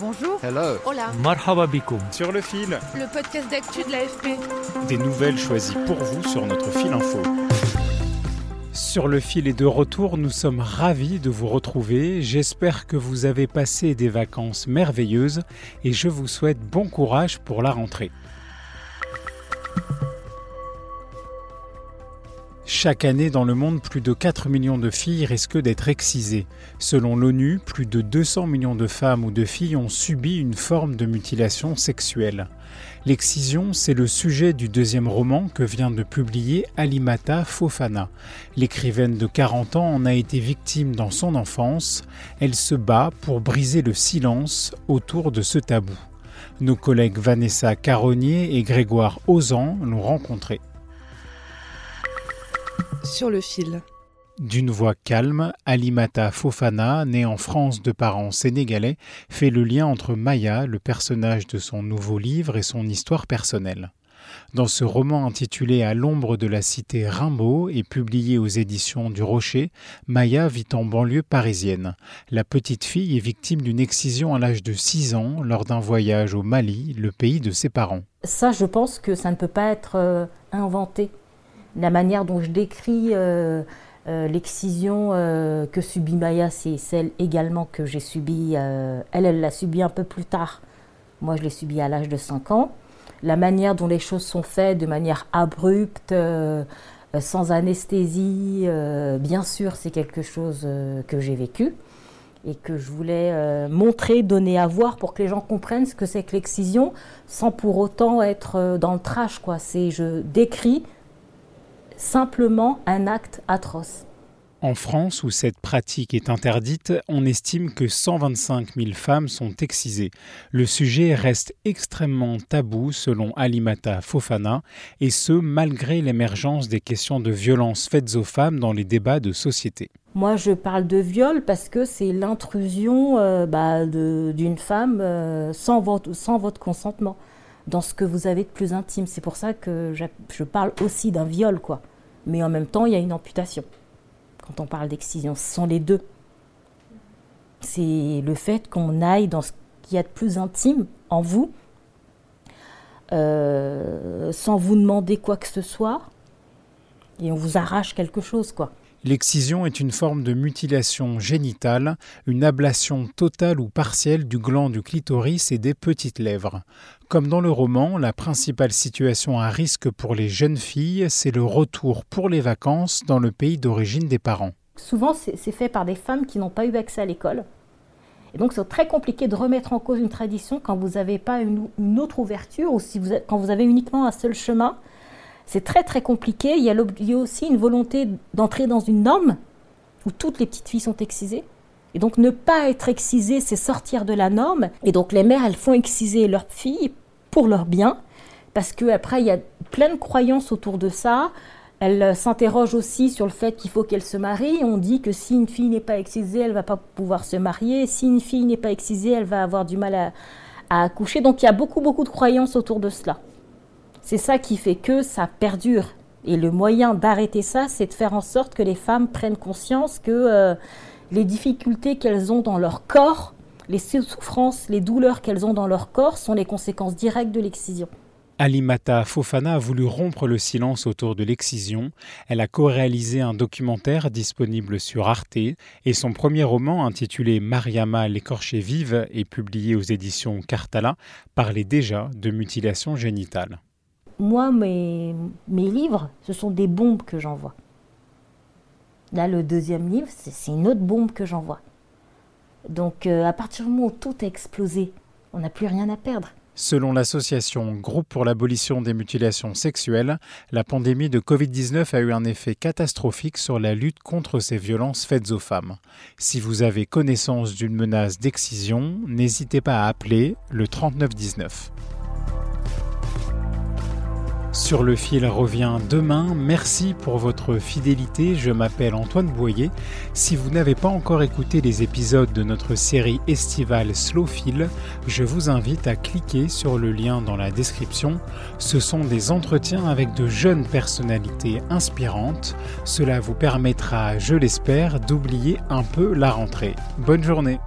Bonjour. Hello. Hola. Marhaba bikoum. Sur le fil. Le podcast d'actu de l'AFP. Des nouvelles choisies pour vous sur notre fil info. Sur le fil et de retour, nous sommes ravis de vous retrouver. J'espère que vous avez passé des vacances merveilleuses et je vous souhaite bon courage pour la rentrée. Chaque année dans le monde, plus de 4 millions de filles risquent d'être excisées. Selon l'ONU, plus de 200 millions de femmes ou de filles ont subi une forme de mutilation sexuelle. L'excision, c'est le sujet du deuxième roman que vient de publier Alimata Fofana. L'écrivaine de 40 ans en a été victime dans son enfance. Elle se bat pour briser le silence autour de ce tabou. Nos collègues Vanessa Caronnier et Grégoire Ozan l'ont rencontrée. Sur le fil. D'une voix calme, Alimata Fofana, née en France de parents sénégalais, fait le lien entre Maya, le personnage de son nouveau livre, et son histoire personnelle. Dans ce roman intitulé À l'ombre de la cité Rimbaud et publié aux éditions du Rocher, Maya vit en banlieue parisienne. La petite fille est victime d'une excision à l'âge de 6 ans lors d'un voyage au Mali, le pays de ses parents. Ça, je pense que ça ne peut pas être euh, inventé. La manière dont je décris euh, euh, l'excision euh, que subit Maya, c'est celle également que j'ai subie. elle, elle l'a subie un peu plus tard. Moi, je l'ai subie à l'âge de 5 ans. La manière dont les choses sont faites, de manière abrupte, sans anesthésie, bien sûr, c'est quelque chose que j'ai vécu et que je voulais montrer, donner à voir pour que les gens comprennent ce que c'est que l'excision, sans pour autant être dans le trash. C'est, je décris simplement un acte atroce. En France, où cette pratique est interdite, on estime que 125 000 femmes sont excisées. Le sujet reste extrêmement tabou selon Alimata Fofana, et ce malgré l'émergence des questions de violence faites aux femmes dans les débats de société. Moi, je parle de viol parce que c'est l'intrusion euh, bah, d'une femme euh, sans, votre, sans votre consentement dans ce que vous avez de plus intime. C'est pour ça que je parle aussi d'un viol, quoi. Mais en même temps, il y a une amputation. Quand on parle d'excision, ce sont les deux. C'est le fait qu'on aille dans ce qu'il y a de plus intime en vous, euh, sans vous demander quoi que ce soit, et on vous arrache quelque chose, quoi. L'excision est une forme de mutilation génitale, une ablation totale ou partielle du gland du clitoris et des petites lèvres. Comme dans le roman, la principale situation à risque pour les jeunes filles, c'est le retour pour les vacances dans le pays d'origine des parents. Souvent, c'est fait par des femmes qui n'ont pas eu accès à l'école. Et donc, c'est très compliqué de remettre en cause une tradition quand vous n'avez pas une, autre ouverture ou quand vous avez uniquement un seul chemin c'est très très compliqué. Il y, a aussi une volonté d'entrer dans une norme où toutes les petites filles sont excisées. Et donc ne pas être excisée, c'est sortir de la norme. Et donc les mères, elles font exciser leurs filles pour leur bien, parce qu'après, il y a plein de croyances autour de ça. Elles s'interrogent aussi sur le fait qu'il faut qu'elles se marient. On dit que si une fille n'est pas excisée, elle va pas pouvoir se marier. Si une fille n'est pas excisée, elle va avoir du mal à accoucher. Donc il y a beaucoup beaucoup de croyances autour de cela. C'est ça qui fait que ça perdure. Et le moyen d'arrêter ça, c'est de faire en sorte que les femmes prennent conscience que euh, les difficultés qu'elles ont dans leur corps, les souffrances, les douleurs qu'elles ont dans leur corps sont les conséquences directes de l'excision. Alimata Fofana a voulu rompre le silence autour de l'excision. Elle a co-réalisé un documentaire disponible sur Arte et son premier roman intitulé Mariama l'écorchée vive et publié aux éditions Cartala parlait déjà de mutilation génitale moi, mes, livres, ce sont des bombes que j'envoie. Là, le deuxième livre, c'est une autre bombe que j'envoie. Donc, euh, à partir du moment où tout a explosé, on n'a plus rien à perdre. Selon l'association Groupe pour l'abolition des mutilations sexuelles, la pandémie de Covid-19 a eu un effet catastrophique sur la lutte contre ces violences faites aux femmes. Si vous avez connaissance d'une menace d'excision, n'hésitez pas à appeler le 3919. Sur le fil revient demain. Merci pour votre fidélité. Je m'appelle Antoine Boyer. Si vous n'avez pas encore écouté les épisodes de notre série estivale Slow Fil, je vous invite à cliquer sur le lien dans la description. Ce sont des entretiens avec de jeunes personnalités inspirantes. Cela vous permettra, je l'espère, d'oublier un peu la rentrée. Bonne journée.